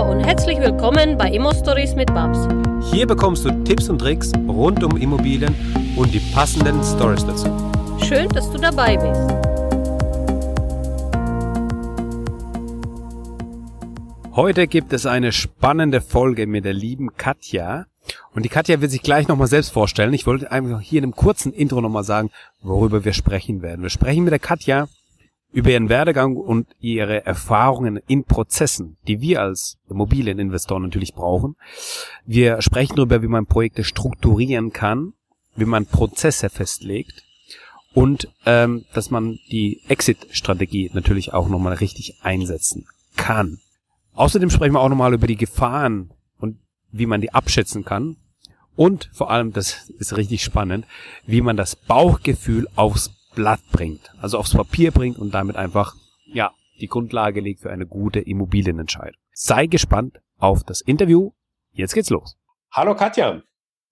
Hallo und herzlich willkommen bei Immo Stories mit Babs. Hier bekommst du Tipps und Tricks rund um Immobilien und die passenden Stories dazu. Schön, dass du dabei bist. Heute gibt es eine spannende Folge mit der lieben Katja. Und die Katja wird sich gleich nochmal selbst vorstellen. Ich wollte einfach hier in einem kurzen Intro nochmal sagen, worüber wir sprechen werden. Wir sprechen mit der Katja über ihren Werdegang und ihre Erfahrungen in Prozessen, die wir als Immobilieninvestoren natürlich brauchen. Wir sprechen darüber, wie man Projekte strukturieren kann, wie man Prozesse festlegt und ähm, dass man die Exit-Strategie natürlich auch nochmal richtig einsetzen kann. Außerdem sprechen wir auch nochmal über die Gefahren und wie man die abschätzen kann. Und vor allem, das ist richtig spannend, wie man das Bauchgefühl aufs Blatt bringt, also aufs Papier bringt und damit einfach, ja, die Grundlage legt für eine gute Immobilienentscheidung. Sei gespannt auf das Interview. Jetzt geht's los. Hallo Katja.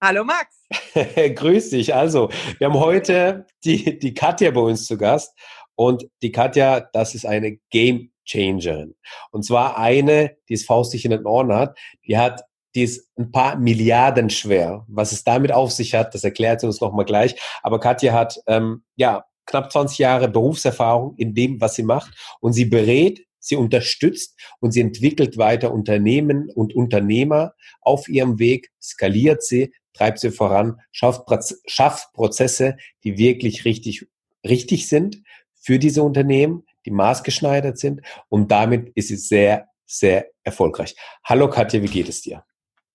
Hallo Max. Grüß dich. Also, wir haben heute die, die Katja bei uns zu Gast. Und die Katja, das ist eine Game Changerin. Und zwar eine, die es faustig in den Ohren hat. Die hat die ist ein paar Milliarden schwer. Was es damit auf sich hat, das erklärt sie uns nochmal gleich. Aber Katja hat ähm, ja knapp 20 Jahre Berufserfahrung in dem, was sie macht. Und sie berät, sie unterstützt und sie entwickelt weiter Unternehmen und Unternehmer auf ihrem Weg, skaliert sie, treibt sie voran, schafft, schafft Prozesse, die wirklich richtig, richtig sind für diese Unternehmen, die maßgeschneidert sind. Und damit ist sie sehr, sehr erfolgreich. Hallo Katja, wie geht es dir?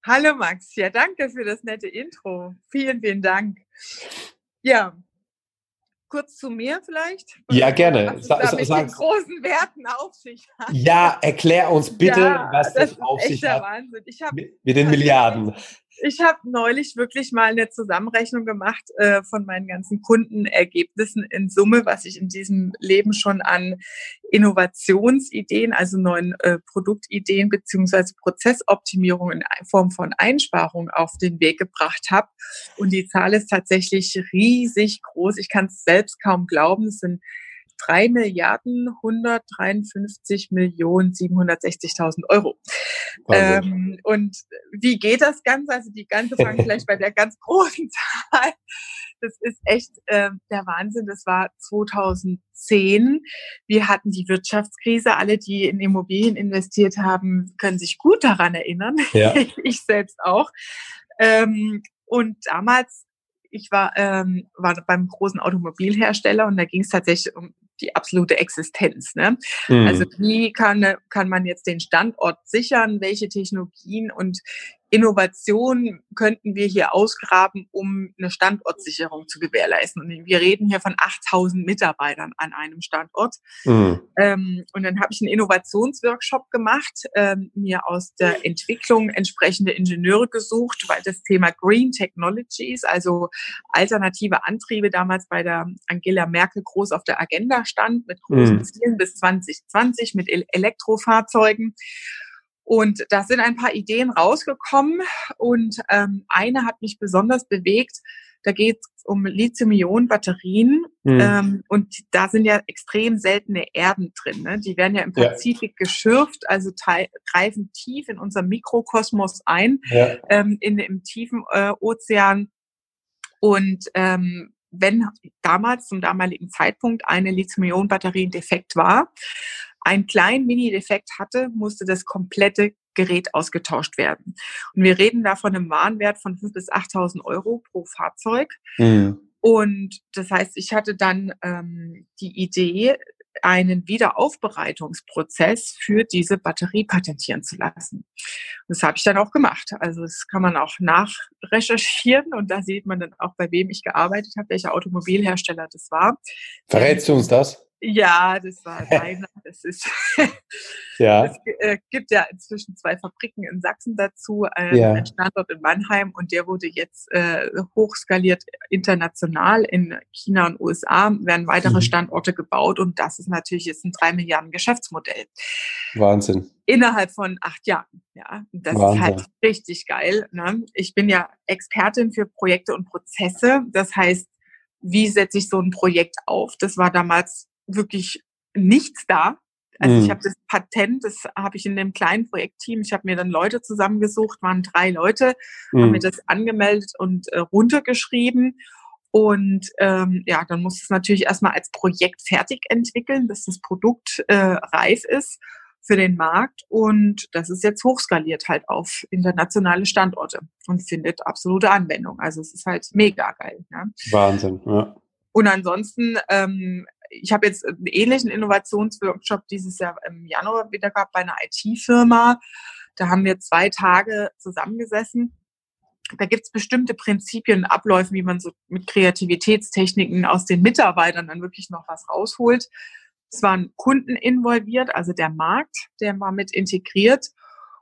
Hallo Max, ja danke für das nette Intro. Vielen, vielen Dank. Ja, kurz zu mir vielleicht? Ja, gerne. Was es mit den großen Werten auf sich hat. Ja, erklär uns bitte, ja, was das, das auf sich hat. Wahnsinn. Ich hab, mit, mit den Milliarden. Ich habe neulich wirklich mal eine Zusammenrechnung gemacht äh, von meinen ganzen Kundenergebnissen in Summe, was ich in diesem Leben schon an Innovationsideen, also neuen äh, Produktideen beziehungsweise Prozessoptimierung in Form von Einsparungen auf den Weg gebracht habe. Und die Zahl ist tatsächlich riesig groß. Ich kann es selbst kaum glauben. Es sind 3 Milliarden 153 Millionen 760.000 Euro. Ähm, und wie geht das Ganze? Also die ganze fangen vielleicht bei der ganz großen Zahl. Das ist echt äh, der Wahnsinn. Das war 2010. Wir hatten die Wirtschaftskrise. Alle, die in Immobilien investiert haben, können sich gut daran erinnern. Ja. ich selbst auch. Ähm, und damals ich war, ähm, war beim großen Automobilhersteller und da ging es tatsächlich um die absolute Existenz. Ne? Mhm. Also wie kann, kann man jetzt den Standort sichern? Welche Technologien und Innovation könnten wir hier ausgraben, um eine Standortsicherung zu gewährleisten. Und wir reden hier von 8000 Mitarbeitern an einem Standort. Mhm. Ähm, und dann habe ich einen Innovationsworkshop gemacht, ähm, mir aus der Entwicklung entsprechende Ingenieure gesucht, weil das Thema Green Technologies, also alternative Antriebe damals bei der Angela Merkel groß auf der Agenda stand, mit großen mhm. Zielen bis 2020 mit Elektrofahrzeugen. Und da sind ein paar Ideen rausgekommen und ähm, eine hat mich besonders bewegt. Da geht es um Lithium-Ionen-Batterien mhm. ähm, und da sind ja extrem seltene Erden drin. Ne? Die werden ja im Pazifik ja. geschürft, also greifen tief in unser Mikrokosmos ein, ja. ähm, in, im tiefen äh, Ozean. Und ähm, wenn damals zum damaligen Zeitpunkt eine Lithium-Ionen-Batterie defekt war, einen kleinen Mini-Defekt hatte, musste das komplette Gerät ausgetauscht werden. Und wir reden da von einem Warenwert von 5.000 bis 8.000 Euro pro Fahrzeug. Mhm. Und das heißt, ich hatte dann ähm, die Idee, einen Wiederaufbereitungsprozess für diese Batterie patentieren zu lassen. Das habe ich dann auch gemacht. Also das kann man auch nachrecherchieren und da sieht man dann auch, bei wem ich gearbeitet habe, welcher Automobilhersteller das war. Verrätst du uns das? Ja, das war deiner. Das ist. ja. Es äh, gibt ja inzwischen zwei Fabriken in Sachsen dazu, äh, ja. ein Standort in Mannheim und der wurde jetzt äh, hochskaliert international in China und USA werden weitere mhm. Standorte gebaut und das ist natürlich jetzt ein drei Milliarden Geschäftsmodell. Wahnsinn. Innerhalb von acht Jahren. Ja, das Wahnsinn. ist halt richtig geil. Ne? Ich bin ja Expertin für Projekte und Prozesse. Das heißt, wie setze ich so ein Projekt auf? Das war damals wirklich nichts da. Also mhm. ich habe das Patent, das habe ich in dem kleinen Projektteam, ich habe mir dann Leute zusammengesucht, waren drei Leute, mhm. haben mir das angemeldet und äh, runtergeschrieben. Und ähm, ja, dann muss es natürlich erstmal als Projekt fertig entwickeln, bis das Produkt äh, reif ist für den Markt. Und das ist jetzt hochskaliert halt auf internationale Standorte und findet absolute Anwendung. Also es ist halt mega geil. Ja. Wahnsinn, ja. Und ansonsten, ähm, ich habe jetzt einen ähnlichen Innovationsworkshop dieses Jahr im Januar wieder gehabt bei einer IT-Firma. Da haben wir zwei Tage zusammengesessen. Da gibt's bestimmte Prinzipien, Abläufe, wie man so mit Kreativitätstechniken aus den Mitarbeitern dann wirklich noch was rausholt. Es waren Kunden involviert, also der Markt, der war mit integriert.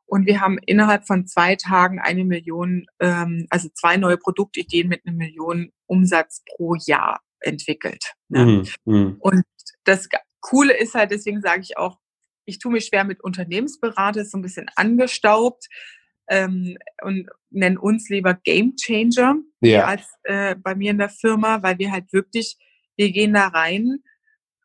Und wir haben innerhalb von zwei Tagen eine Million, ähm, also zwei neue Produktideen mit einer Million Umsatz pro Jahr entwickelt. Ne? Mhm, mhm. Und das Coole ist halt, deswegen sage ich auch, ich tue mich schwer mit Unternehmensberater, so ein bisschen angestaubt ähm, und nennen uns lieber Game Changer ja. als äh, bei mir in der Firma, weil wir halt wirklich, wir gehen da rein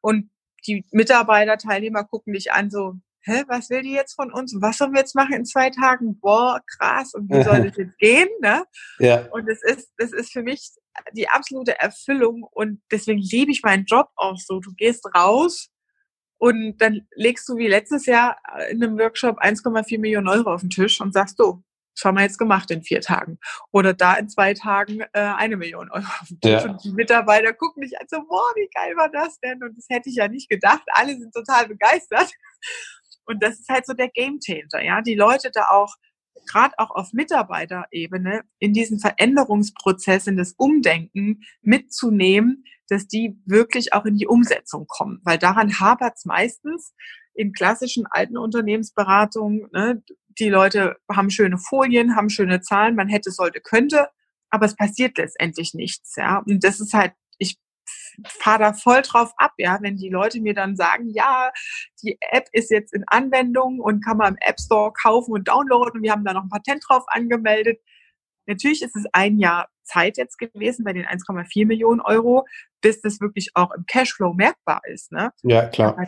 und die Mitarbeiter, Teilnehmer gucken dich an, so, hä, was will die jetzt von uns? Was sollen wir jetzt machen in zwei Tagen? Boah, krass, und wie soll das jetzt gehen? Ne? Ja. Und das ist, das ist für mich die absolute Erfüllung und deswegen liebe ich meinen Job auch so. Du gehst raus und dann legst du wie letztes Jahr in einem Workshop 1,4 Millionen Euro auf den Tisch und sagst, du, das haben wir jetzt gemacht in vier Tagen. Oder da in zwei Tagen äh, eine Million Euro auf den Tisch. Ja. Und die Mitarbeiter gucken dich an, so, boah, wie geil war das denn? Und das hätte ich ja nicht gedacht. Alle sind total begeistert. Und das ist halt so der Gamechanger, ja. Die Leute da auch gerade auch auf Mitarbeiterebene in diesen Veränderungsprozess, in das Umdenken mitzunehmen, dass die wirklich auch in die Umsetzung kommen. Weil daran hapert es meistens in klassischen alten Unternehmensberatungen. Ne? Die Leute haben schöne Folien, haben schöne Zahlen, man hätte, sollte, könnte, aber es passiert letztendlich nichts. Ja? Und das ist halt fahre da voll drauf ab, ja, wenn die Leute mir dann sagen, ja, die App ist jetzt in Anwendung und kann man im App Store kaufen und downloaden und wir haben da noch ein Patent drauf angemeldet. Natürlich ist es ein Jahr Zeit jetzt gewesen bei den 1,4 Millionen Euro, bis das wirklich auch im Cashflow merkbar ist. Ne? Ja, klar.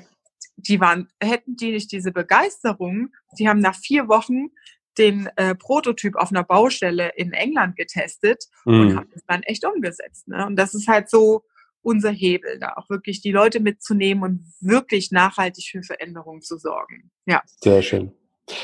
Die waren, hätten die nicht diese Begeisterung, die haben nach vier Wochen den äh, Prototyp auf einer Baustelle in England getestet mhm. und haben es dann echt umgesetzt. Ne? Und das ist halt so, unser Hebel, da auch wirklich die Leute mitzunehmen und wirklich nachhaltig für Veränderungen zu sorgen. Ja. Sehr schön.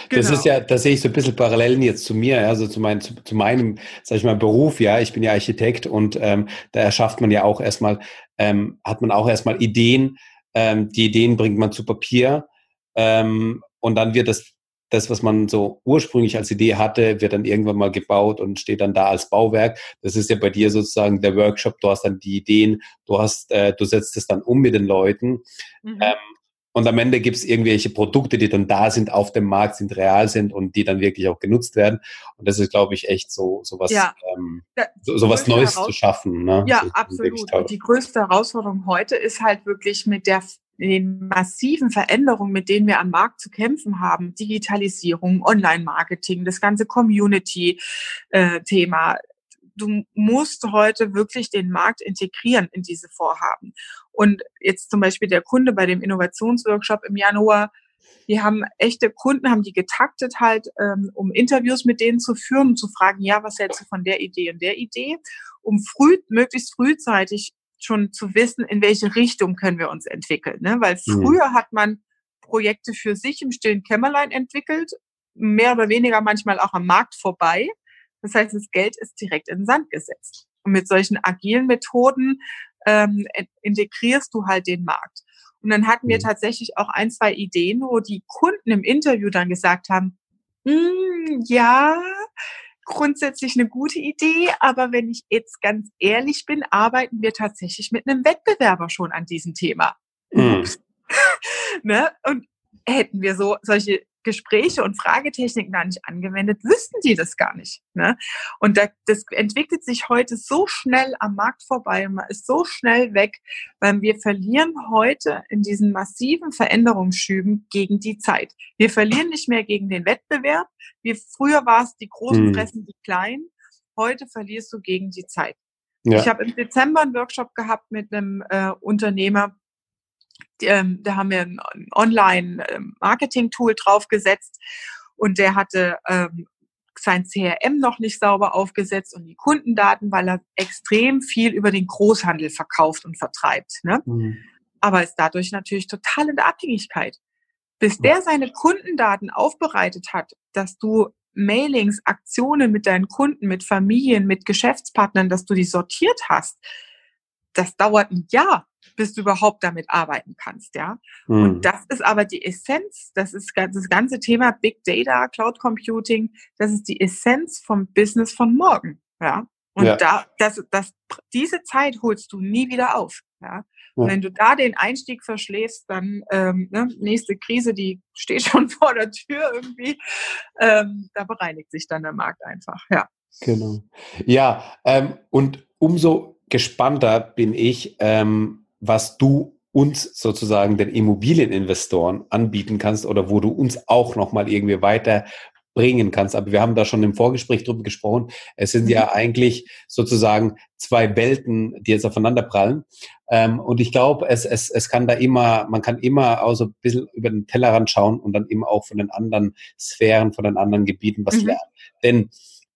Genau. Das ist genau. ja, da sehe ich so ein bisschen Parallelen jetzt zu mir, also zu, mein, zu, zu meinem, sag ich mal, Beruf, ja, ich bin ja Architekt und ähm, da erschafft man ja auch erstmal, ähm, hat man auch erstmal Ideen, ähm, die Ideen bringt man zu Papier ähm, und dann wird das das, was man so ursprünglich als Idee hatte, wird dann irgendwann mal gebaut und steht dann da als Bauwerk. Das ist ja bei dir sozusagen der Workshop. Du hast dann die Ideen, du hast, äh, du setzt es dann um mit den Leuten. Mhm. Ähm, und am Ende gibt es irgendwelche Produkte, die dann da sind, auf dem Markt sind, real sind und die dann wirklich auch genutzt werden. Und das ist, glaube ich, echt so, so was, ja. ähm, so, so was Neues zu schaffen. Ne? Ja, so, absolut. Und die größte Herausforderung heute ist halt wirklich mit der den massiven Veränderungen, mit denen wir am Markt zu kämpfen haben, Digitalisierung, Online-Marketing, das ganze Community-Thema, du musst heute wirklich den Markt integrieren in diese Vorhaben. Und jetzt zum Beispiel der Kunde bei dem Innovationsworkshop im Januar, die haben echte Kunden, haben die getaktet halt, ähm, um Interviews mit denen zu führen und zu fragen, ja, was hältst du von der Idee und der Idee, um früh, möglichst frühzeitig schon zu wissen, in welche Richtung können wir uns entwickeln. Ne? Weil mhm. früher hat man Projekte für sich im stillen Kämmerlein entwickelt, mehr oder weniger manchmal auch am Markt vorbei. Das heißt, das Geld ist direkt in den Sand gesetzt. Und mit solchen agilen Methoden ähm, integrierst du halt den Markt. Und dann hatten wir mhm. tatsächlich auch ein, zwei Ideen, wo die Kunden im Interview dann gesagt haben, mm, ja, grundsätzlich eine gute Idee, aber wenn ich jetzt ganz ehrlich bin, arbeiten wir tatsächlich mit einem Wettbewerber schon an diesem Thema. Mhm. ne? Und hätten wir so solche Gespräche und Fragetechniken da nicht angewendet, wüssten die das gar nicht. Ne? Und da, das entwickelt sich heute so schnell am Markt vorbei, man ist so schnell weg, weil wir verlieren heute in diesen massiven Veränderungsschüben gegen die Zeit. Wir verlieren nicht mehr gegen den Wettbewerb. Wie früher war es die Großen hm. fressen die Kleinen. Heute verlierst du gegen die Zeit. Ja. Ich habe im Dezember einen Workshop gehabt mit einem äh, Unternehmer, ähm, da haben wir ein Online-Marketing-Tool draufgesetzt und der hatte ähm, sein CRM noch nicht sauber aufgesetzt und die Kundendaten, weil er extrem viel über den Großhandel verkauft und vertreibt. Ne? Mhm. Aber ist dadurch natürlich total in der Abhängigkeit. Bis der seine Kundendaten aufbereitet hat, dass du Mailings, Aktionen mit deinen Kunden, mit Familien, mit Geschäftspartnern, dass du die sortiert hast, das dauert ein Jahr, bis du überhaupt damit arbeiten kannst, ja. Mhm. Und das ist aber die Essenz, das ist das ganze Thema Big Data, Cloud Computing, das ist die Essenz vom Business von morgen, ja. Und ja. da, das, das, diese Zeit holst du nie wieder auf, ja. Und wenn du da den Einstieg verschläfst, dann ähm, ne, nächste Krise, die steht schon vor der Tür irgendwie. Ähm, da bereinigt sich dann der Markt einfach, ja. Genau. Ja, ähm, und umso gespannter bin ich, ähm, was du uns sozusagen den Immobilieninvestoren anbieten kannst oder wo du uns auch nochmal irgendwie weiter bringen kannst. Aber wir haben da schon im Vorgespräch drüber gesprochen. Es sind ja mhm. eigentlich sozusagen zwei Welten, die jetzt aufeinander prallen. Ähm, und ich glaube, es, es, es kann da immer, man kann immer auch so ein bisschen über den Tellerrand schauen und dann immer auch von den anderen Sphären, von den anderen Gebieten was mhm. lernen. Denn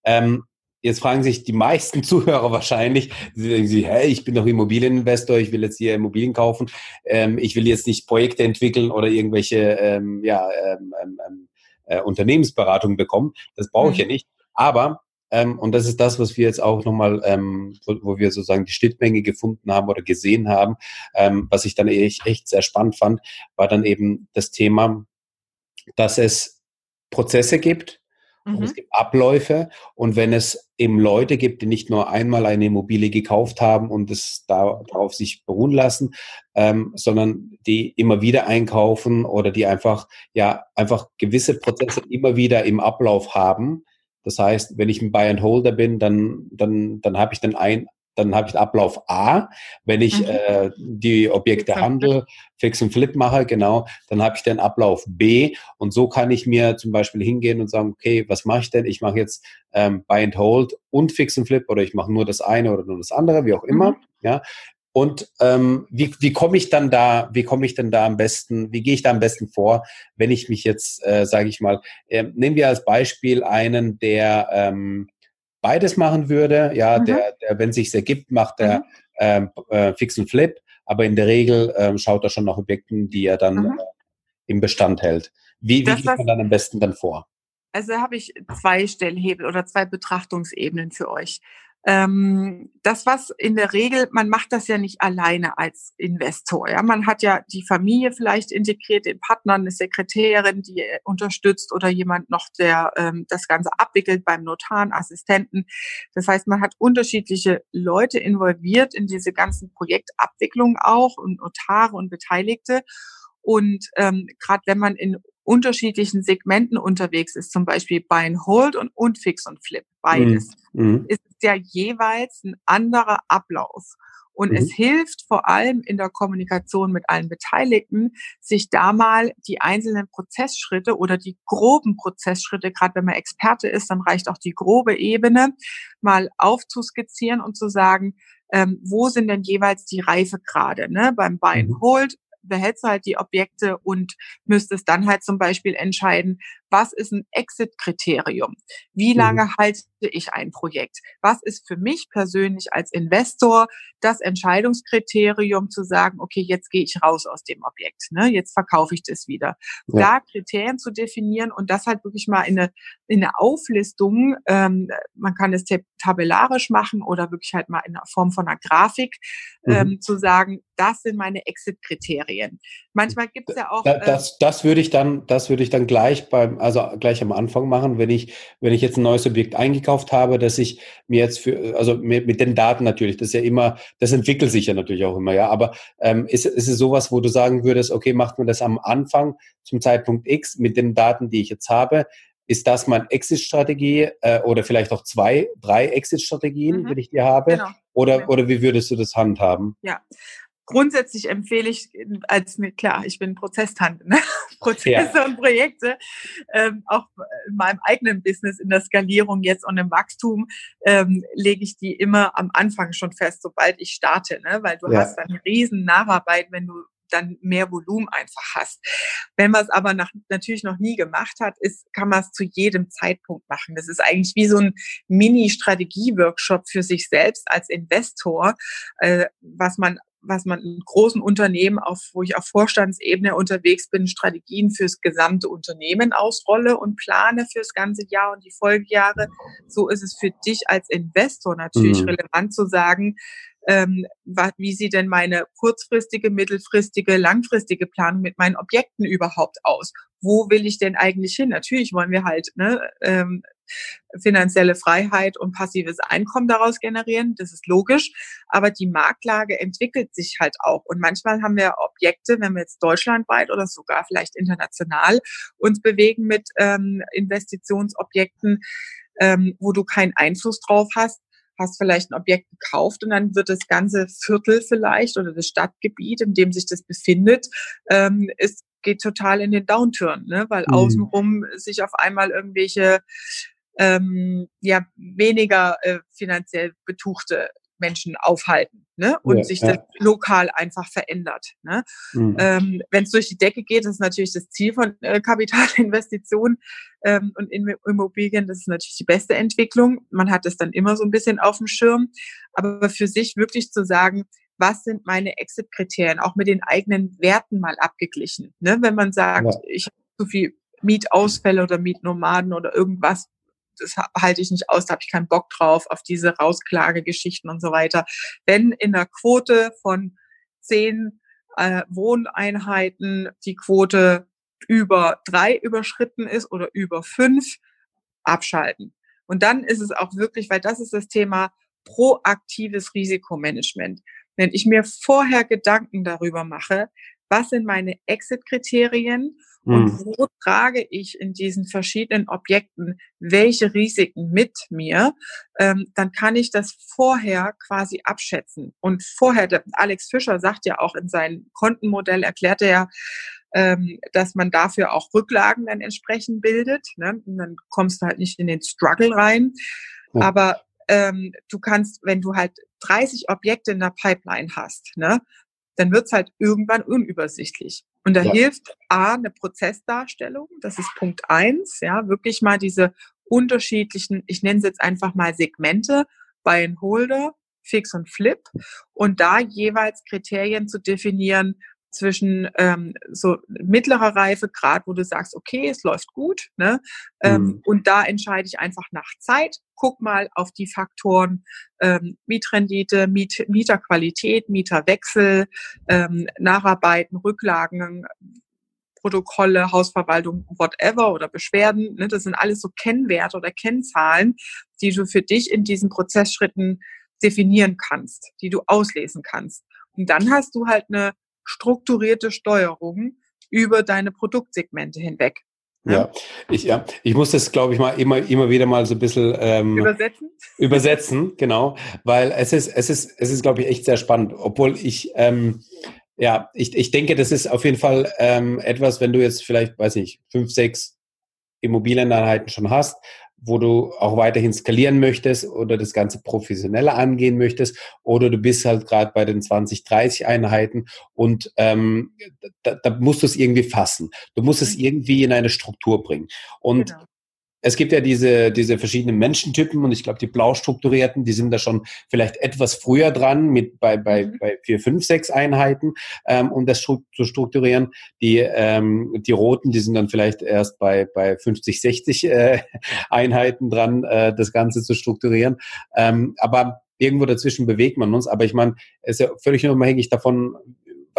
ähm, Jetzt fragen sich die meisten Zuhörer wahrscheinlich, sie denken sich, hey, ich bin doch Immobilieninvestor, ich will jetzt hier Immobilien kaufen, ähm, ich will jetzt nicht Projekte entwickeln oder irgendwelche ähm, ja, ähm, ähm, ähm äh, Unternehmensberatung bekommen. Das brauche ich mhm. ja nicht. Aber ähm, und das ist das, was wir jetzt auch nochmal, wo, wo wir sozusagen die Schnittmenge gefunden haben oder gesehen haben, was ich dann echt, echt sehr spannend fand, war dann eben das Thema, dass es Prozesse gibt, mhm. und es gibt Abläufe und wenn es eben Leute gibt, die nicht nur einmal eine Immobilie gekauft haben und es darauf sich beruhen lassen, ähm, sondern die immer wieder einkaufen oder die einfach ja einfach gewisse Prozesse immer wieder im Ablauf haben. Das heißt, wenn ich ein Buy and Holder bin, dann dann dann habe ich dann ein dann habe ich Ablauf A. Wenn ich mhm. äh, die Objekte handle, Fix und Flip mache, genau, dann habe ich den Ablauf B. Und so kann ich mir zum Beispiel hingehen und sagen, okay, was mache ich denn? Ich mache jetzt ähm, Buy and Hold und Fix und Flip oder ich mache nur das eine oder nur das andere, wie auch immer. Mhm. Ja, und ähm, wie, wie komme ich dann da, wie komme ich denn da am besten, wie gehe ich da am besten vor, wenn ich mich jetzt, äh, sage ich mal, äh, nehmen wir als Beispiel einen, der ähm, beides machen würde, ja, mhm. der, der, wenn sich ergibt, macht der mhm. ähm, äh, Fix und Flip, aber in der Regel ähm, schaut er schon nach Objekten, die er dann mhm. äh, im Bestand hält. Wie, wie geht man dann am besten dann vor? Also habe ich zwei Stellhebel oder zwei Betrachtungsebenen für euch. Ähm, das, was in der Regel, man macht das ja nicht alleine als Investor. Ja? Man hat ja die Familie vielleicht integriert, den Partner, eine Sekretärin, die unterstützt oder jemand noch, der ähm, das Ganze abwickelt beim Notar, Assistenten. Das heißt, man hat unterschiedliche Leute involviert in diese ganzen Projektabwicklungen auch und Notare und Beteiligte. Und ähm, gerade wenn man in unterschiedlichen Segmenten unterwegs ist, zum Beispiel Buy and Hold und, und Fix und Flip, beides, mhm. ist es ja jeweils ein anderer Ablauf. Und mhm. es hilft vor allem in der Kommunikation mit allen Beteiligten, sich da mal die einzelnen Prozessschritte oder die groben Prozessschritte, gerade wenn man Experte ist, dann reicht auch die grobe Ebene, mal aufzuskizzieren und zu sagen, ähm, wo sind denn jeweils die Reifegrade? Ne? Beim Buy and mhm. Hold behältst du halt die Objekte und müsstest dann halt zum Beispiel entscheiden, was ist ein Exit-Kriterium? Wie mhm. lange mhm. halte ich ein Projekt? Was ist für mich persönlich als Investor das Entscheidungskriterium zu sagen, okay, jetzt gehe ich raus aus dem Objekt, ne? jetzt verkaufe ich das wieder. Ja. Da Kriterien zu definieren und das halt wirklich mal in eine, in eine Auflistung, ähm, man kann es tabellarisch machen oder wirklich halt mal in der Form von einer Grafik mhm. ähm, zu sagen, das sind meine Exit-Kriterien. Manchmal gibt es ja auch. Äh, das, das würde ich dann, das würde ich dann gleich beim, also gleich am Anfang machen, wenn ich, wenn ich jetzt ein neues Objekt eingekauft habe, dass ich mir jetzt für, also mit, mit den Daten natürlich, das ist ja immer, das entwickelt sich ja natürlich auch immer, ja. Aber ähm, ist, ist es sowas, wo du sagen würdest, okay, macht man das am Anfang zum Zeitpunkt X mit den Daten, die ich jetzt habe? Ist das meine Exit-Strategie äh, oder vielleicht auch zwei, drei Exit-Strategien, mhm. wenn ich die habe? Genau. Oder, oder wie würdest du das handhaben? Ja, grundsätzlich empfehle ich als klar, ich bin Prozesstante, ne? Prozesse ja. und Projekte, ähm, auch in meinem eigenen Business in der Skalierung jetzt und im Wachstum ähm, lege ich die immer am Anfang schon fest, sobald ich starte, ne? weil du ja. hast eine riesen Nacharbeit, wenn du dann mehr Volumen einfach hast. Wenn man es aber nach, natürlich noch nie gemacht hat, ist, kann man es zu jedem Zeitpunkt machen. Das ist eigentlich wie so ein Mini-Strategie-Workshop für sich selbst als Investor, äh, was man was man in großen Unternehmen, auf, wo ich auf Vorstandsebene unterwegs bin, Strategien fürs gesamte Unternehmen ausrolle und plane fürs ganze Jahr und die Folgejahre. So ist es für dich als Investor natürlich mhm. relevant zu sagen, ähm, wie sieht denn meine kurzfristige, mittelfristige, langfristige Planung mit meinen Objekten überhaupt aus? Wo will ich denn eigentlich hin? Natürlich wollen wir halt ne, ähm, finanzielle Freiheit und passives Einkommen daraus generieren. Das ist logisch. Aber die Marktlage entwickelt sich halt auch. Und manchmal haben wir Objekte, wenn wir jetzt deutschlandweit oder sogar vielleicht international uns bewegen mit ähm, Investitionsobjekten, ähm, wo du keinen Einfluss drauf hast, hast vielleicht ein Objekt gekauft und dann wird das ganze Viertel vielleicht oder das Stadtgebiet, in dem sich das befindet, ähm, ist, geht total in den Downturn, ne? weil mhm. außenrum sich auf einmal irgendwelche ähm, ja weniger äh, finanziell betuchte Menschen aufhalten ne? und ja, sich das ja. lokal einfach verändert. Ne? Mhm. Ähm, Wenn es durch die Decke geht, das ist natürlich das Ziel von äh, Kapitalinvestitionen ähm, und in Immobilien, das ist natürlich die beste Entwicklung. Man hat es dann immer so ein bisschen auf dem Schirm, aber für sich wirklich zu sagen, was sind meine Exit-Kriterien, auch mit den eigenen Werten mal abgeglichen. Ne? Wenn man sagt, ja. ich habe zu viel Mietausfälle oder Mietnomaden oder irgendwas, das halte ich nicht aus, da habe ich keinen Bock drauf, auf diese Rausklagegeschichten und so weiter. Wenn in der Quote von zehn äh, Wohneinheiten die Quote über drei überschritten ist oder über fünf, abschalten. Und dann ist es auch wirklich, weil das ist das Thema proaktives Risikomanagement. Wenn ich mir vorher Gedanken darüber mache, was sind meine Exit-Kriterien und mhm. wo trage ich in diesen verschiedenen Objekten welche Risiken mit mir, ähm, dann kann ich das vorher quasi abschätzen. Und vorher, der Alex Fischer sagt ja auch in seinem Kontenmodell, erklärt er ja, ähm, dass man dafür auch Rücklagen dann entsprechend bildet. Ne? Und dann kommst du halt nicht in den Struggle rein. Ja. Aber ähm, du kannst, wenn du halt 30 Objekte in der Pipeline hast, ne, dann wird's halt irgendwann unübersichtlich. Und da ja. hilft A, eine Prozessdarstellung, das ist Punkt eins, ja, wirklich mal diese unterschiedlichen, ich nenne es jetzt einfach mal Segmente, Buy and Holder, Fix und Flip und da jeweils Kriterien zu definieren, zwischen ähm, so mittlerer Reifegrad, wo du sagst, okay, es läuft gut, ne? Ähm, mhm. und da entscheide ich einfach nach Zeit. Guck mal auf die Faktoren ähm, Mietrendite, Miet, Mieterqualität, Mieterwechsel, ähm, Nacharbeiten, Rücklagen, Protokolle, Hausverwaltung, whatever oder Beschwerden. Ne? Das sind alles so Kennwerte oder Kennzahlen, die du für dich in diesen Prozessschritten definieren kannst, die du auslesen kannst. Und dann hast du halt eine strukturierte Steuerung über deine Produktsegmente hinweg. Ja, ich, ja, ich muss das, glaube ich, mal immer, immer wieder mal so ein bisschen ähm, übersetzen. Übersetzen, genau, weil es ist, es ist, es ist, glaube ich, echt sehr spannend. Obwohl ich, ähm, ja, ich, ich denke, das ist auf jeden Fall ähm, etwas, wenn du jetzt vielleicht, weiß nicht, fünf, sechs Immobilieneinheiten schon hast, wo du auch weiterhin skalieren möchtest oder das Ganze professioneller angehen möchtest oder du bist halt gerade bei den 20, 30 Einheiten und ähm, da, da musst du es irgendwie fassen. Du musst es mhm. irgendwie in eine Struktur bringen. Und genau es gibt ja diese, diese verschiedenen Menschentypen und ich glaube, die blau strukturierten, die sind da schon vielleicht etwas früher dran mit bei, bei, mhm. bei vier, fünf, sechs Einheiten, ähm, um das zu strukturieren. Die, ähm, die roten, die sind dann vielleicht erst bei, bei 50, 60 äh, Einheiten dran, äh, das Ganze zu strukturieren. Ähm, aber irgendwo dazwischen bewegt man uns. Aber ich meine, es ist ja völlig unabhängig davon,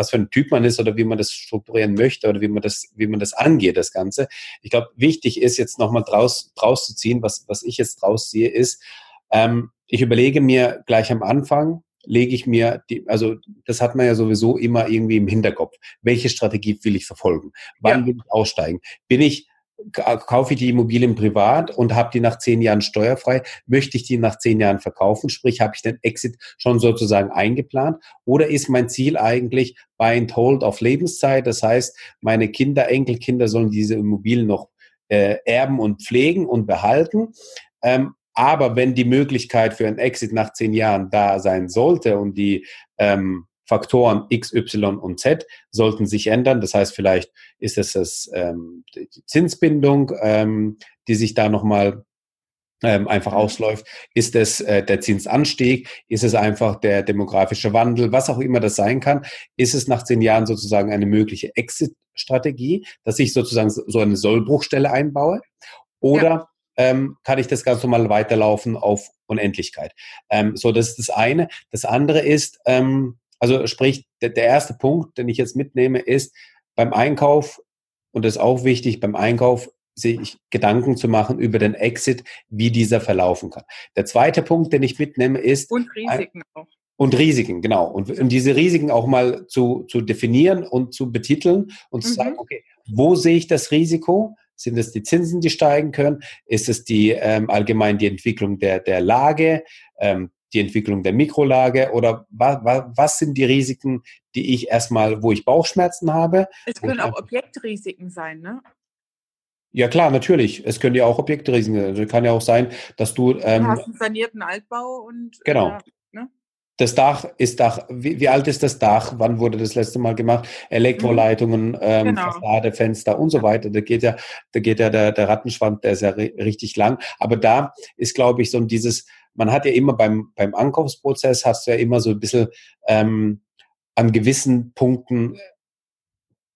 was für ein Typ man ist oder wie man das strukturieren möchte oder wie man das, wie man das angeht, das Ganze. Ich glaube, wichtig ist jetzt nochmal draus, draus zu ziehen, was, was ich jetzt draus ziehe, ist, ähm, ich überlege mir gleich am Anfang, lege ich mir die, also das hat man ja sowieso immer irgendwie im Hinterkopf. Welche Strategie will ich verfolgen? Wann ja. will ich aussteigen? Bin ich kaufe ich die Immobilien privat und habe die nach zehn Jahren steuerfrei, möchte ich die nach zehn Jahren verkaufen, sprich habe ich den Exit schon sozusagen eingeplant oder ist mein Ziel eigentlich buy and hold auf Lebenszeit, das heißt meine Kinder, Enkelkinder sollen diese Immobilien noch äh, erben und pflegen und behalten. Ähm, aber wenn die Möglichkeit für einen Exit nach zehn Jahren da sein sollte und die ähm, Faktoren X, Y und Z sollten sich ändern. Das heißt, vielleicht ist es das, ähm, die Zinsbindung, ähm, die sich da nochmal ähm, einfach mhm. ausläuft? Ist es äh, der Zinsanstieg? Ist es einfach der demografische Wandel? Was auch immer das sein kann. Ist es nach zehn Jahren sozusagen eine mögliche Exit-Strategie, dass ich sozusagen so eine Sollbruchstelle einbaue? Oder ja. ähm, kann ich das ganz normal weiterlaufen auf Unendlichkeit? Ähm, so, das ist das eine. Das andere ist, ähm, also sprich, der, der erste Punkt, den ich jetzt mitnehme, ist beim Einkauf, und das ist auch wichtig, beim Einkauf sich Gedanken zu machen über den Exit, wie dieser verlaufen kann. Der zweite Punkt, den ich mitnehme, ist. Und Risiken auch. Und Risiken, genau. Und, und diese Risiken auch mal zu, zu definieren und zu betiteln und mhm. zu sagen, okay, wo sehe ich das Risiko? Sind es die Zinsen, die steigen können? Ist es die ähm, allgemein die Entwicklung der, der Lage, ähm, die Entwicklung der Mikrolage oder wa, wa, was sind die Risiken, die ich erstmal, wo ich Bauchschmerzen habe? Es können auch Objektrisiken sein, ne? Ja klar, natürlich. Es können ja auch Objektrisiken sein. Also kann ja auch sein, dass du. Ähm, du hast einen sanierten Altbau und. Genau. Äh, ne? Das Dach ist Dach. Wie, wie, alt ist das Dach? Wann wurde das letzte Mal gemacht? Elektroleitungen, ähm, genau. Fassade, Fenster und so weiter. Da geht ja, da geht ja der, der Rattenschwanz, der ist ja richtig lang. Aber da ist, glaube ich, so dieses, man hat ja immer beim, beim Ankaufsprozess hast du ja immer so ein bisschen ähm, an gewissen Punkten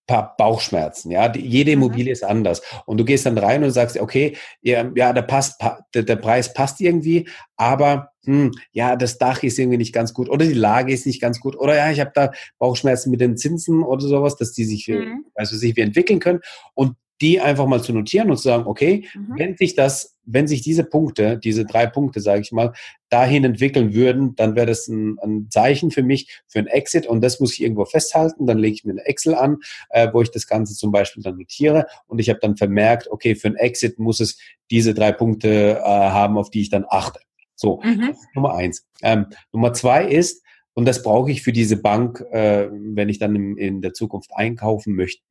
paar Bauchschmerzen. Ja, die, jede mhm. Immobilie ist anders. Und du gehst dann rein und sagst, okay, ja, ja der, passt, der, der Preis passt irgendwie, aber hm, ja, das Dach ist irgendwie nicht ganz gut oder die Lage ist nicht ganz gut oder ja, ich habe da Bauchschmerzen mit den Zinsen oder sowas, dass die sich, mhm. also sich wie entwickeln können. Und die einfach mal zu notieren und zu sagen, okay, mhm. wenn sich das, wenn sich diese Punkte, diese drei Punkte, sage ich mal, dahin entwickeln würden, dann wäre das ein, ein, Zeichen für mich für ein Exit und das muss ich irgendwo festhalten. Dann lege ich mir eine Excel an, äh, wo ich das Ganze zum Beispiel dann notiere und ich habe dann vermerkt, okay, für ein Exit muss es diese drei Punkte äh, haben, auf die ich dann achte. So, mhm. Nummer eins. Ähm, Nummer zwei ist, und das brauche ich für diese Bank, äh, wenn ich dann in, in der Zukunft einkaufen möchte,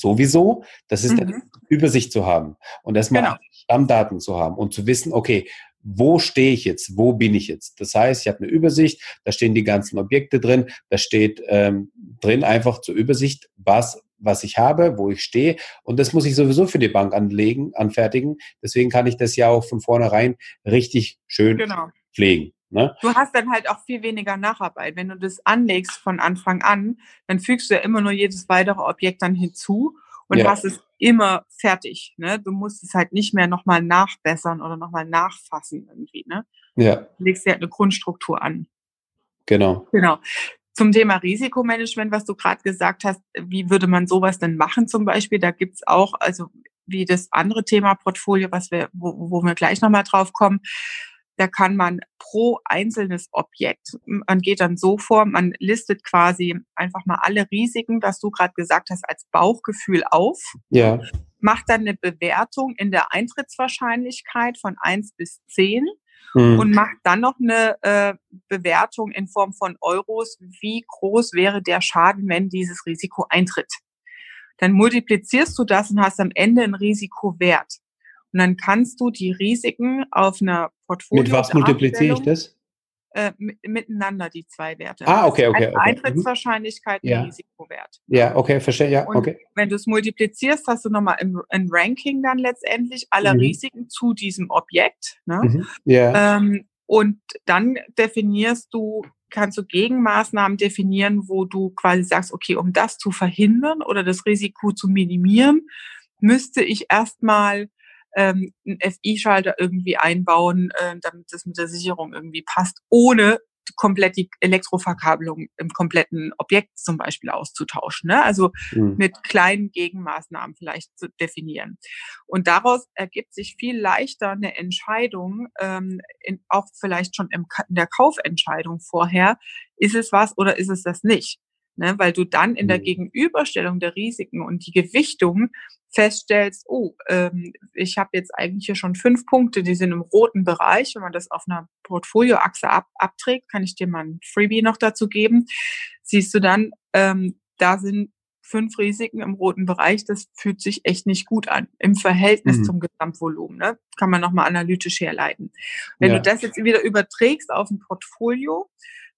sowieso. Das ist mhm. Übersicht zu haben und erstmal genau. Stammdaten zu haben und zu wissen, okay, wo stehe ich jetzt, wo bin ich jetzt? Das heißt, ich habe eine Übersicht, da stehen die ganzen Objekte drin, da steht ähm, drin einfach zur Übersicht, was was ich habe, wo ich stehe. Und das muss ich sowieso für die Bank anlegen, anfertigen. Deswegen kann ich das ja auch von vornherein richtig schön genau. pflegen. Ne? Du hast dann halt auch viel weniger Nacharbeit. Wenn du das anlegst von Anfang an, dann fügst du ja immer nur jedes weitere Objekt dann hinzu und ja. hast es immer fertig. Ne? Du musst es halt nicht mehr nochmal nachbessern oder nochmal nachfassen irgendwie. Ne? Ja. Du legst ja halt eine Grundstruktur an. Genau. Genau. Zum Thema Risikomanagement, was du gerade gesagt hast, wie würde man sowas denn machen zum Beispiel? Da gibt's auch, also wie das andere Thema Portfolio, was wir, wo, wo wir gleich nochmal drauf kommen, da kann man pro einzelnes Objekt, man geht dann so vor, man listet quasi einfach mal alle Risiken, was du gerade gesagt hast, als Bauchgefühl auf. Ja. Macht dann eine Bewertung in der Eintrittswahrscheinlichkeit von eins bis zehn hm. und macht dann noch eine äh, Bewertung in Form von Euros, wie groß wäre der Schaden, wenn dieses Risiko eintritt. Dann multiplizierst du das und hast am Ende einen Risikowert. Und dann kannst du die Risiken auf einer Portfolio. Mit was multipliziere ich das? Äh, miteinander die zwei Werte. Ah, okay, okay. okay. Eintrittswahrscheinlichkeit und ja. Risikowert. Ja, okay, verstehe, ja, und okay. Wenn du es multiplizierst, hast du nochmal ein, ein Ranking dann letztendlich aller mhm. Risiken zu diesem Objekt. Ne? Mhm. Ja. Ähm, und dann definierst du, kannst du Gegenmaßnahmen definieren, wo du quasi sagst, okay, um das zu verhindern oder das Risiko zu minimieren, müsste ich erstmal ähm, einen FI-Schalter irgendwie einbauen, äh, damit das mit der Sicherung irgendwie passt, ohne komplett die Elektroverkabelung im kompletten Objekt zum Beispiel auszutauschen. Ne? Also mhm. mit kleinen Gegenmaßnahmen vielleicht zu definieren. Und daraus ergibt sich viel leichter eine Entscheidung, ähm, in, auch vielleicht schon im, in der Kaufentscheidung vorher, ist es was oder ist es das nicht? Ne, weil du dann in der mhm. Gegenüberstellung der Risiken und die Gewichtung feststellst, oh, ähm, ich habe jetzt eigentlich hier schon fünf Punkte, die sind im roten Bereich. Wenn man das auf einer Portfolioachse ab, abträgt, kann ich dir mal ein Freebie noch dazu geben. Siehst du dann, ähm, da sind fünf Risiken im roten Bereich, das fühlt sich echt nicht gut an im Verhältnis mhm. zum Gesamtvolumen. Ne? Kann man nochmal analytisch herleiten. Wenn ja. du das jetzt wieder überträgst auf ein Portfolio,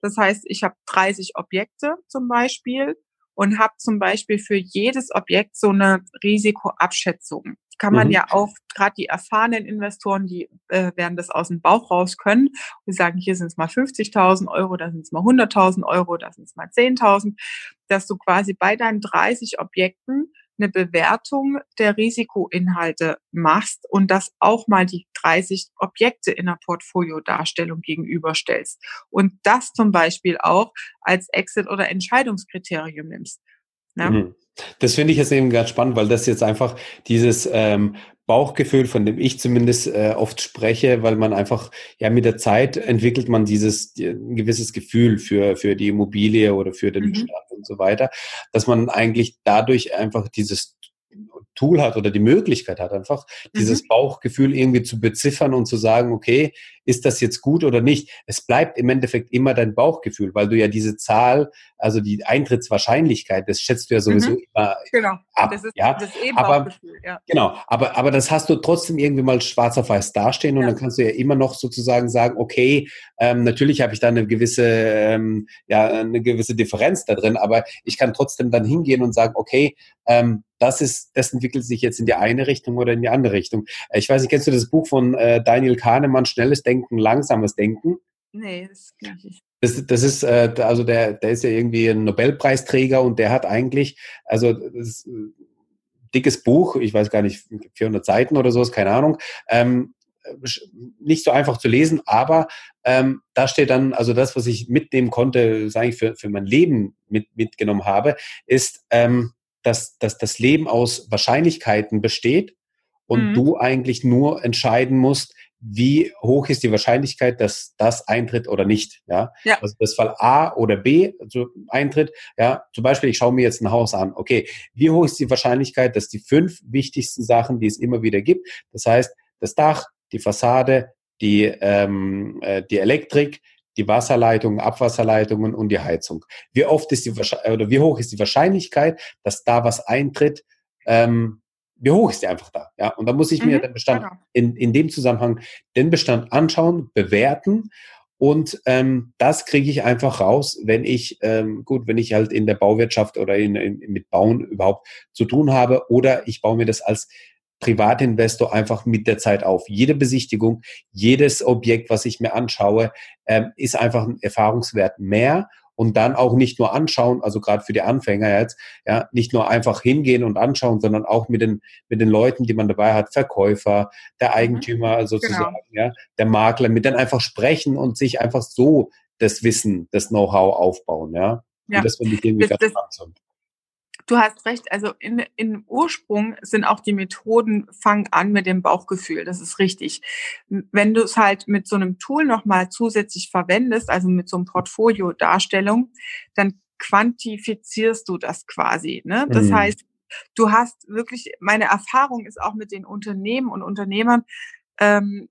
Das heißt, ich habe 30 Objekte zum Beispiel und habe zum Beispiel für jedes Objekt so eine Risikoabschätzung. Kann man mhm. ja auch, gerade die erfahrenen Investoren, die äh, werden das aus dem Bauch raus können und sagen, hier sind es mal 50.000 Euro, da sind es mal 100.000 Euro, da sind es mal 10.000, dass du quasi bei deinen 30 Objekten eine Bewertung der Risikoinhalte machst und das auch mal die 30 Objekte in der Portfoliodarstellung gegenüberstellst und das zum Beispiel auch als Exit- oder Entscheidungskriterium nimmst. Ne? Mhm. Das finde ich jetzt eben ganz spannend, weil das jetzt einfach dieses ähm, Bauchgefühl, von dem ich zumindest äh, oft spreche, weil man einfach, ja, mit der Zeit entwickelt man dieses ein gewisses Gefühl für, für die Immobilie oder für den mhm. Bestand und so weiter, dass man eigentlich dadurch einfach dieses Tool hat oder die Möglichkeit hat, einfach dieses mhm. Bauchgefühl irgendwie zu beziffern und zu sagen, okay, ist das jetzt gut oder nicht? Es bleibt im Endeffekt immer dein Bauchgefühl, weil du ja diese Zahl, also die Eintrittswahrscheinlichkeit, das schätzt du ja sowieso mhm. immer genau. ab. Das ist, ja? das ist eben aber, Bauchgefühl, ja. Genau, aber, aber das hast du trotzdem irgendwie mal schwarz auf weiß dastehen und ja. dann kannst du ja immer noch sozusagen sagen, okay, ähm, natürlich habe ich da eine gewisse, ähm, ja, eine gewisse Differenz da drin, aber ich kann trotzdem dann hingehen und sagen, okay, ähm, das ist, das entwickelt sich jetzt in die eine Richtung oder in die andere Richtung. Ich weiß nicht, kennst du das Buch von äh, Daniel Kahnemann, Schnelles Denken, Langsames Denken? Nee, das kenne ich nicht. Das, das ist, äh, also der, der ist ja irgendwie ein Nobelpreisträger und der hat eigentlich, also das ein dickes Buch, ich weiß gar nicht, 400 Seiten oder sowas, keine Ahnung, ähm, nicht so einfach zu lesen, aber ähm, da steht dann, also das, was ich mitnehmen konnte, sage ich, für, für mein Leben mit, mitgenommen habe, ist, ähm, dass, dass das Leben aus Wahrscheinlichkeiten besteht und mhm. du eigentlich nur entscheiden musst, wie hoch ist die Wahrscheinlichkeit, dass das eintritt oder nicht. Ja? ja. Also das Fall A oder B also eintritt. Ja, zum Beispiel, ich schaue mir jetzt ein Haus an. Okay, wie hoch ist die Wahrscheinlichkeit, dass die fünf wichtigsten Sachen, die es immer wieder gibt, das heißt das Dach, die Fassade, die, ähm, äh, die Elektrik, die Wasserleitungen, Abwasserleitungen und die Heizung. Wie oft ist die oder wie hoch ist die Wahrscheinlichkeit, dass da was eintritt? Ähm, wie hoch ist die einfach da? Ja, und da muss ich mir mhm, den Bestand genau. in, in dem Zusammenhang den Bestand anschauen, bewerten und ähm, das kriege ich einfach raus, wenn ich, ähm, gut, wenn ich halt in der Bauwirtschaft oder in, in, mit Bauen überhaupt zu tun habe oder ich baue mir das als Privatinvestor einfach mit der Zeit auf. Jede Besichtigung, jedes Objekt, was ich mir anschaue, ähm, ist einfach ein Erfahrungswert mehr und dann auch nicht nur anschauen, also gerade für die Anfänger jetzt, ja, nicht nur einfach hingehen und anschauen, sondern auch mit den, mit den Leuten, die man dabei hat, Verkäufer, der mhm. Eigentümer sozusagen, genau. ja, der Makler, mit denen einfach sprechen und sich einfach so das Wissen, das Know-how aufbauen, ja. ja. Und das finde ich irgendwie das, ganz spannend. Du hast recht, also in, in Ursprung sind auch die Methoden, fang an mit dem Bauchgefühl, das ist richtig. Wenn du es halt mit so einem Tool nochmal zusätzlich verwendest, also mit so einem Portfolio-Darstellung, dann quantifizierst du das quasi. Ne? Das mhm. heißt, du hast wirklich, meine Erfahrung ist auch mit den Unternehmen und Unternehmern, ähm,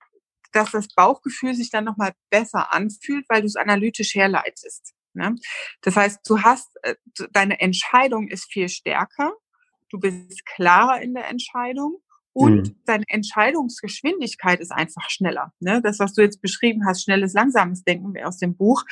dass das Bauchgefühl sich dann nochmal besser anfühlt, weil du es analytisch herleitest. Ne? Das heißt, du hast, äh, deine Entscheidung ist viel stärker, du bist klarer in der Entscheidung und mhm. deine Entscheidungsgeschwindigkeit ist einfach schneller. Ne? Das, was du jetzt beschrieben hast, schnelles, langsames Denken aus dem Buch.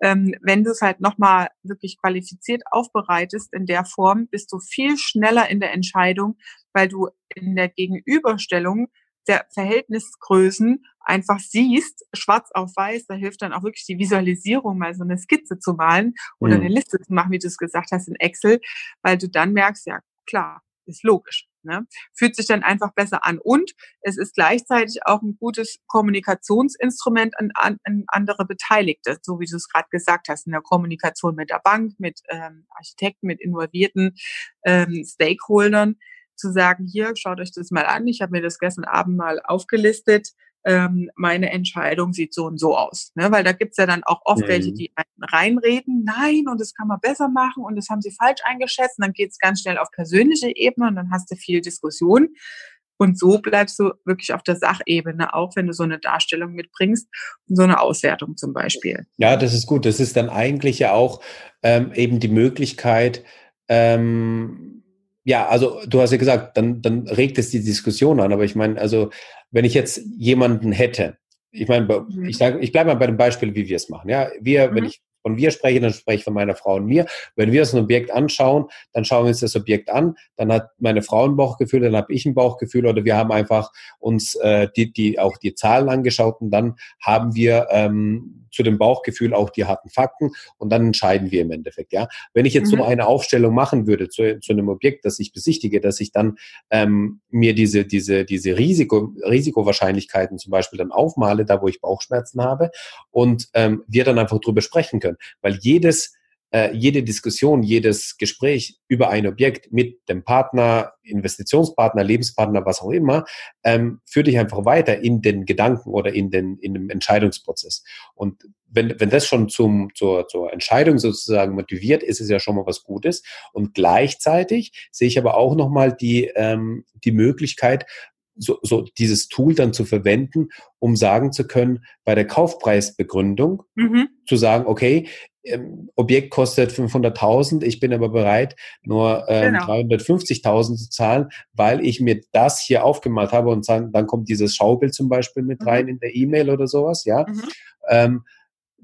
Ähm, wenn du es halt nochmal wirklich qualifiziert aufbereitest in der Form, bist du viel schneller in der Entscheidung, weil du in der Gegenüberstellung der Verhältnisgrößen einfach siehst, schwarz auf weiß, da hilft dann auch wirklich die Visualisierung, mal so eine Skizze zu malen oder mhm. eine Liste zu machen, wie du es gesagt hast, in Excel, weil du dann merkst, ja klar, ist logisch. Ne? Fühlt sich dann einfach besser an. Und es ist gleichzeitig auch ein gutes Kommunikationsinstrument an, an, an andere Beteiligte, so wie du es gerade gesagt hast, in der Kommunikation mit der Bank, mit ähm, Architekten, mit involvierten ähm, Stakeholdern zu sagen, hier, schaut euch das mal an, ich habe mir das gestern Abend mal aufgelistet, ähm, meine Entscheidung sieht so und so aus. Ne? Weil da gibt's ja dann auch oft mhm. welche, die reinreden, nein, und das kann man besser machen und das haben sie falsch eingeschätzt. Und dann geht's ganz schnell auf persönliche Ebene und dann hast du viel Diskussion. Und so bleibst du wirklich auf der Sachebene, auch wenn du so eine Darstellung mitbringst und so eine Auswertung zum Beispiel. Ja, das ist gut. Das ist dann eigentlich ja auch ähm, eben die Möglichkeit, ähm, ja, also du hast ja gesagt, dann, dann regt es die Diskussion an. Aber ich meine, also wenn ich jetzt jemanden hätte, ich meine, mhm. ich sage, ich bleibe mal bei dem Beispiel, wie wir es machen. Ja, wir, mhm. wenn ich von wir spreche, dann spreche ich von meiner Frau und mir. Wenn wir uns ein Objekt anschauen, dann schauen wir uns das Objekt an, dann hat meine Frau ein Bauchgefühl, dann habe ich ein Bauchgefühl oder wir haben einfach uns äh, die, die, auch die Zahlen angeschaut und dann haben wir ähm, zu dem Bauchgefühl auch die harten Fakten und dann entscheiden wir im Endeffekt. Ja, wenn ich jetzt mhm. so eine Aufstellung machen würde zu, zu einem Objekt, das ich besichtige, dass ich dann ähm, mir diese diese diese Risiko Risikowahrscheinlichkeiten zum Beispiel dann aufmale, da wo ich Bauchschmerzen habe und ähm, wir dann einfach drüber sprechen können, weil jedes äh, jede Diskussion, jedes Gespräch über ein Objekt mit dem Partner, Investitionspartner, Lebenspartner, was auch immer, ähm, führt dich einfach weiter in den Gedanken oder in den in dem Entscheidungsprozess. Und wenn, wenn das schon zum, zur, zur Entscheidung sozusagen motiviert, ist es ja schon mal was Gutes. Und gleichzeitig sehe ich aber auch nochmal die, ähm, die Möglichkeit, so, so dieses Tool dann zu verwenden, um sagen zu können, bei der Kaufpreisbegründung mhm. zu sagen, okay, ähm, Objekt kostet 500.000, ich bin aber bereit, nur ähm, genau. 350.000 zu zahlen, weil ich mir das hier aufgemalt habe und dann, dann kommt dieses Schaubild zum Beispiel mit mhm. rein in der E-Mail oder sowas, ja. Mhm. Ähm,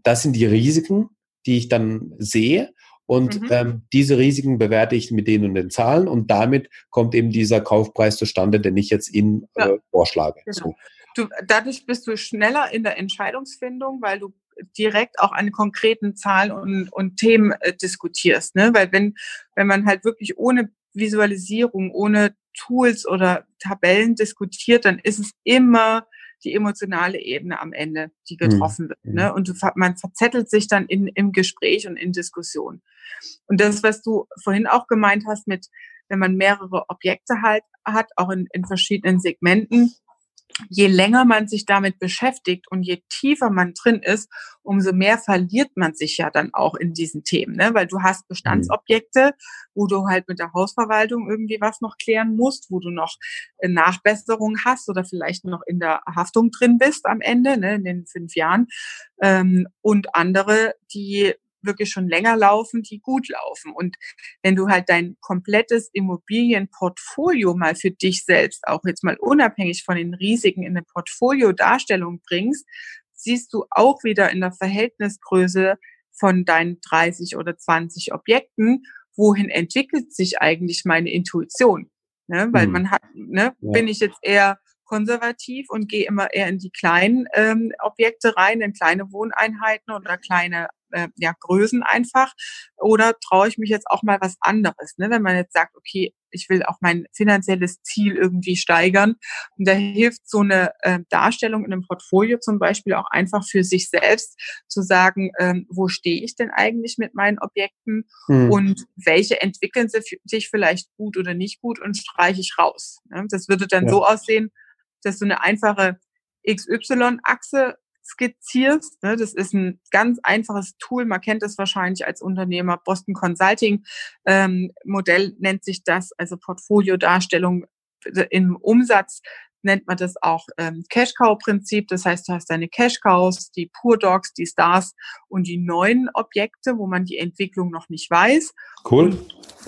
das sind die Risiken, die ich dann sehe. Und mhm. ähm, diese Risiken bewerte ich mit denen und den Zahlen und damit kommt eben dieser Kaufpreis zustande, den ich jetzt Ihnen ja. äh, vorschlage. Genau. So. Du, dadurch bist du schneller in der Entscheidungsfindung, weil du direkt auch an konkreten Zahlen und, und Themen äh, diskutierst. Ne? Weil wenn, wenn man halt wirklich ohne Visualisierung, ohne Tools oder Tabellen diskutiert, dann ist es immer die emotionale Ebene am Ende, die mhm. getroffen wird. Ne? Mhm. Und du, man verzettelt sich dann in, im Gespräch und in Diskussion. Und das, was du vorhin auch gemeint hast mit, wenn man mehrere Objekte halt hat, auch in, in verschiedenen Segmenten, je länger man sich damit beschäftigt und je tiefer man drin ist, umso mehr verliert man sich ja dann auch in diesen Themen, ne? weil du hast Bestandsobjekte, wo du halt mit der Hausverwaltung irgendwie was noch klären musst, wo du noch äh, Nachbesserungen hast oder vielleicht noch in der Haftung drin bist am Ende, ne, in den fünf Jahren, ähm, und andere, die wirklich schon länger laufen, die gut laufen. Und wenn du halt dein komplettes Immobilienportfolio mal für dich selbst, auch jetzt mal unabhängig von den Risiken in eine Portfolio-Darstellung bringst, siehst du auch wieder in der Verhältnisgröße von deinen 30 oder 20 Objekten, wohin entwickelt sich eigentlich meine Intuition? Ne? Weil hm. man hat, ne, ja. bin ich jetzt eher konservativ und gehe immer eher in die kleinen ähm, Objekte rein, in kleine Wohneinheiten oder kleine äh, ja, Größen einfach? Oder traue ich mich jetzt auch mal was anderes? Ne? Wenn man jetzt sagt, okay, ich will auch mein finanzielles Ziel irgendwie steigern. Und da hilft so eine äh, Darstellung in einem Portfolio zum Beispiel auch einfach für sich selbst zu sagen, ähm, wo stehe ich denn eigentlich mit meinen Objekten hm. und welche entwickeln sich vielleicht gut oder nicht gut und streiche ich raus. Ne? Das würde dann ja. so aussehen, dass du eine einfache XY-Achse skizzierst. Ne? Das ist ein ganz einfaches Tool. Man kennt das wahrscheinlich als Unternehmer. Boston Consulting ähm, Modell nennt sich das, also Portfolio-Darstellung im Umsatz nennt man das auch ähm, Cash-Cow-Prinzip. Das heißt, du hast deine Cash-Cows, die Pure Dogs, die Stars und die neuen Objekte, wo man die Entwicklung noch nicht weiß. Cool.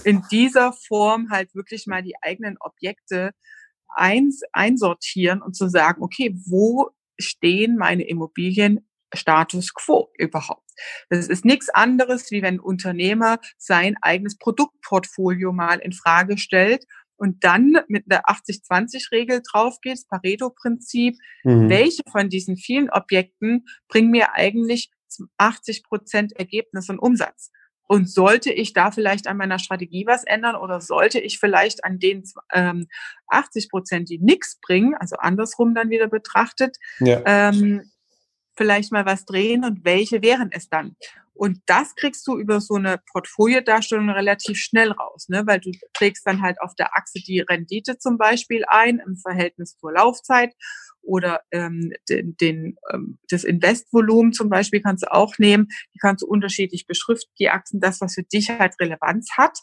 In dieser Form halt wirklich mal die eigenen Objekte eins, einsortieren und zu sagen, okay, wo stehen meine Immobilien Status quo überhaupt. Das ist nichts anderes, wie wenn ein Unternehmer sein eigenes Produktportfolio mal in Frage stellt und dann mit der 80-20-Regel draufgeht, das Pareto-Prinzip, mhm. welche von diesen vielen Objekten bringen mir eigentlich 80 Prozent Ergebnis und Umsatz? Und sollte ich da vielleicht an meiner Strategie was ändern oder sollte ich vielleicht an den ähm, 80 Prozent, die nichts bringen, also andersrum dann wieder betrachtet, ja. ähm, vielleicht mal was drehen und welche wären es dann? Und das kriegst du über so eine Portfoliodarstellung relativ schnell raus, ne? weil du trägst dann halt auf der Achse die Rendite zum Beispiel ein im Verhältnis zur Laufzeit oder ähm, den, den, ähm, das Investvolumen zum Beispiel kannst du auch nehmen. Die kannst du unterschiedlich beschriften, die Achsen, das, was für dich halt Relevanz hat.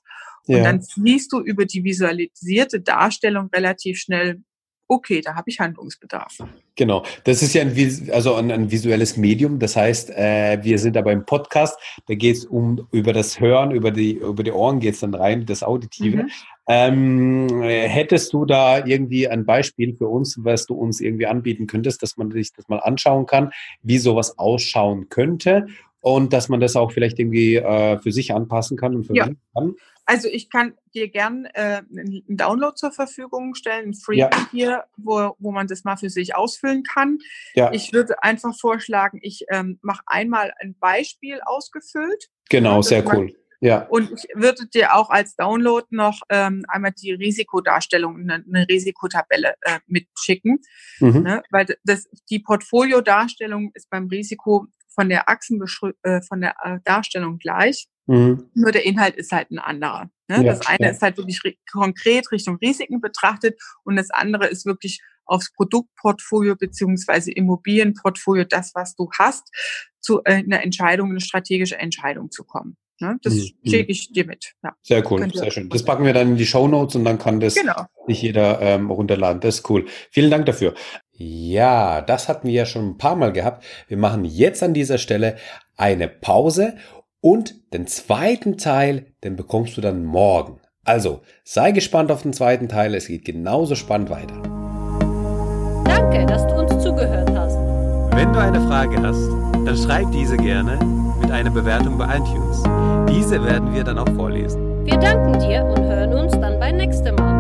Und ja. dann siehst du über die visualisierte Darstellung relativ schnell, okay, da habe ich Handlungsbedarf. Genau, das ist ja ein, also ein, ein visuelles Medium. Das heißt, äh, wir sind aber im Podcast, da geht es um über das Hören, über die, über die Ohren geht es dann rein, das Auditive. Mhm. Ähm, hättest du da irgendwie ein Beispiel für uns, was du uns irgendwie anbieten könntest, dass man sich das mal anschauen kann, wie sowas ausschauen könnte? und dass man das auch vielleicht irgendwie äh, für sich anpassen kann und Ja. verwenden kann. Also ich kann dir gern äh, einen Download zur Verfügung stellen, ein Free Ja. hier, wo, wo man das mal für sich ausfüllen kann. Ja, Ich würde einfach vorschlagen, ich ähm, mache einmal ein Beispiel ausgefüllt genau, das sehr cool. Ja, und ich würde dir auch als Download noch ähm, einmal die Risikodarstellung, eine, eine Risikotabelle äh, mitschicken, mhm. ne? weil das, die Portfoliodarstellung ist beim Risiko von der Achsenbeschrü äh, von der äh, Darstellung gleich. Mhm. Nur der Inhalt ist halt ein anderer. Ne? Ja, das eine ja. ist halt wirklich konkret Richtung Risiken betrachtet und das andere ist wirklich aufs Produktportfolio beziehungsweise Immobilienportfolio, das, was du hast, zu äh, einer Entscheidung, eine strategische Entscheidung zu kommen. Ne? Das Mhm. schicke ich dir mit. Ja. Sehr cool, sehr schön. Das packen wir dann in die Show Notes und dann kann das Genau. nicht jeder ähm, runterladen. Das ist cool. Vielen Dank dafür. Ja, das hatten wir ja schon ein paar Mal gehabt. Wir machen jetzt an dieser Stelle eine Pause und den zweiten Teil, den bekommst du dann morgen. Also, sei gespannt auf den zweiten Teil. Es geht genauso spannend weiter. Danke, dass du uns zugehört hast. Wenn du eine Frage hast, dann schreib diese gerne mit einer Bewertung bei iTunes. Diese werden wir dann auch vorlesen. Wir danken dir und hören uns dann beim nächsten Mal.